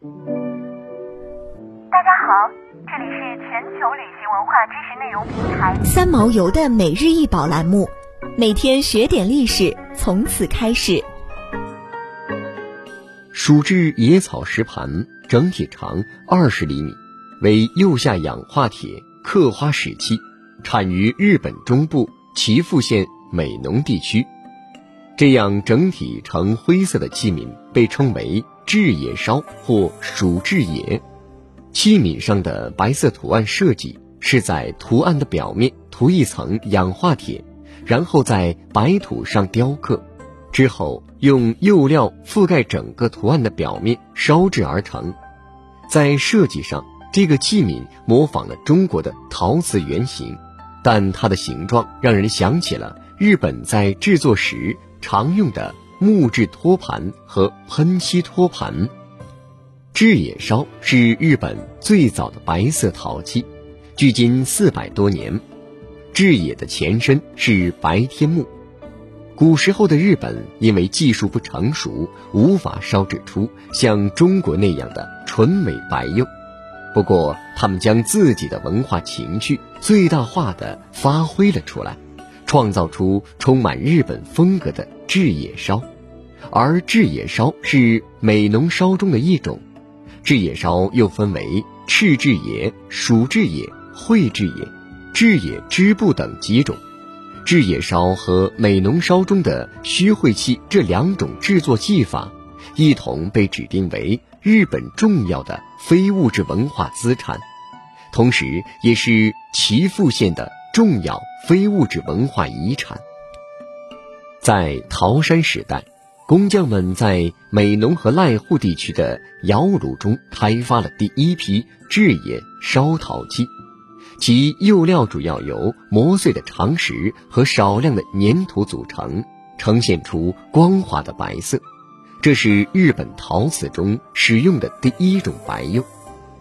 大家好，这里是全球旅行文化知识内容平台三毛游的每日一宝栏目，每天学点历史，从此开始。蜀制野草石盘，整体长二十厘米，为釉下氧化铁刻花石器，产于日本中部岐阜县美浓地区。这样整体呈灰色的器皿被称为制野烧或蜀制野。器皿上的白色图案设计是在图案的表面涂一层氧化铁，然后在白土上雕刻。之后用釉料覆盖整个图案的表面烧制而成，在设计上，这个器皿模仿了中国的陶瓷原型，但它的形状让人想起了日本在制作时常用的木质托盘和喷漆托盘。志野烧是日本最早的白色陶器，距今四百多年。志野的前身是白天木。古时候的日本因为技术不成熟，无法烧制出像中国那样的纯美白釉。不过，他们将自己的文化情趣最大化的发挥了出来，创造出充满日本风格的制野烧。而制野烧是美浓烧中的一种。制野烧又分为赤制野、蜀制野、会制野、制野织布等几种。制野烧和美浓烧中的虚晦器这两种制作技法，一同被指定为日本重要的非物质文化资产，同时也是岐阜县的重要非物质文化遗产。在桃山时代，工匠们在美浓和濑户地区的窑炉中开发了第一批制野烧陶器。其釉料主要由磨碎的长石和少量的粘土组成，呈现出光滑的白色。这是日本陶瓷中使用的第一种白釉。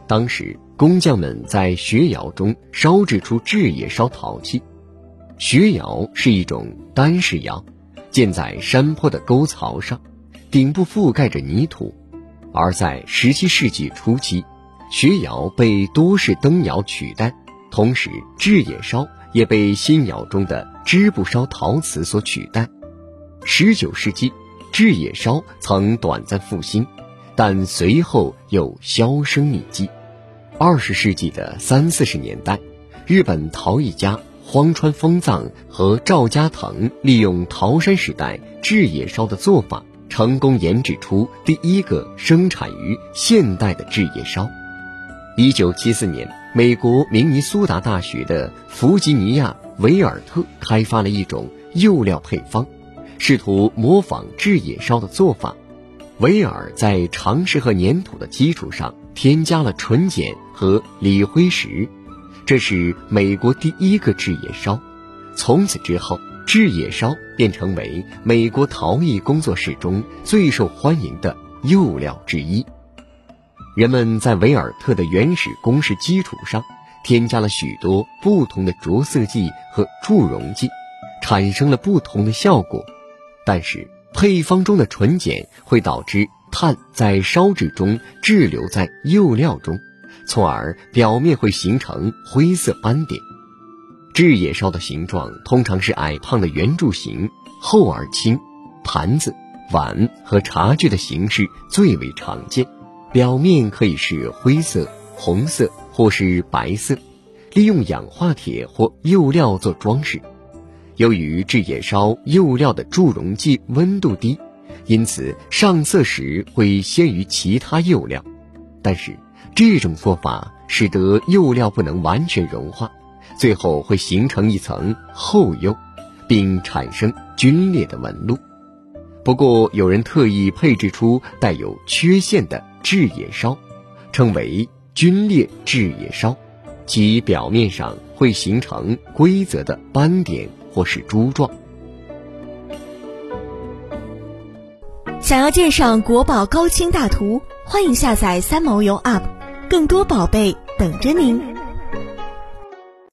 当时工匠们在学窑中烧制出制野烧陶器。学窑是一种单式窑，建在山坡的沟槽上，顶部覆盖着泥土。而在17世纪初期，学窑被多式灯窑取代。同时，制野烧也被新窑中的织布烧陶瓷所取代。十九世纪，制野烧曾短暂复兴，但随后又销声匿迹。二十世纪的三四十年代，日本陶艺家荒川丰藏和赵家腾利用桃山时代制野烧的做法，成功研制出第一个生产于现代的制野烧。一九七四年。美国明尼苏达大学的弗吉尼亚·维尔特开发了一种釉料配方，试图模仿制野烧的做法。维尔在长石和粘土的基础上添加了纯碱和锂灰石，这是美国第一个制野烧。从此之后，制野烧便成为美国陶艺工作室中最受欢迎的釉料之一。人们在维尔特的原始公式基础上，添加了许多不同的着色剂和助溶剂，产生了不同的效果。但是配方中的纯碱会导致碳在烧制中滞留在釉料中，从而表面会形成灰色斑点。制野烧的形状通常是矮胖的圆柱形，厚而轻，盘子、碗和茶具的形式最为常见。表面可以是灰色、红色或是白色，利用氧化铁或釉料做装饰。由于制野烧釉料的助溶剂温度低，因此上色时会先于其他釉料。但是这种做法使得釉料不能完全融化，最后会形成一层厚釉，并产生皲裂的纹路。不过，有人特意配置出带有缺陷的制野烧，称为皲裂制野烧，其表面上会形成规则的斑点或是珠状。想要鉴赏国宝高清大图，欢迎下载三毛游 App，更多宝贝等着您。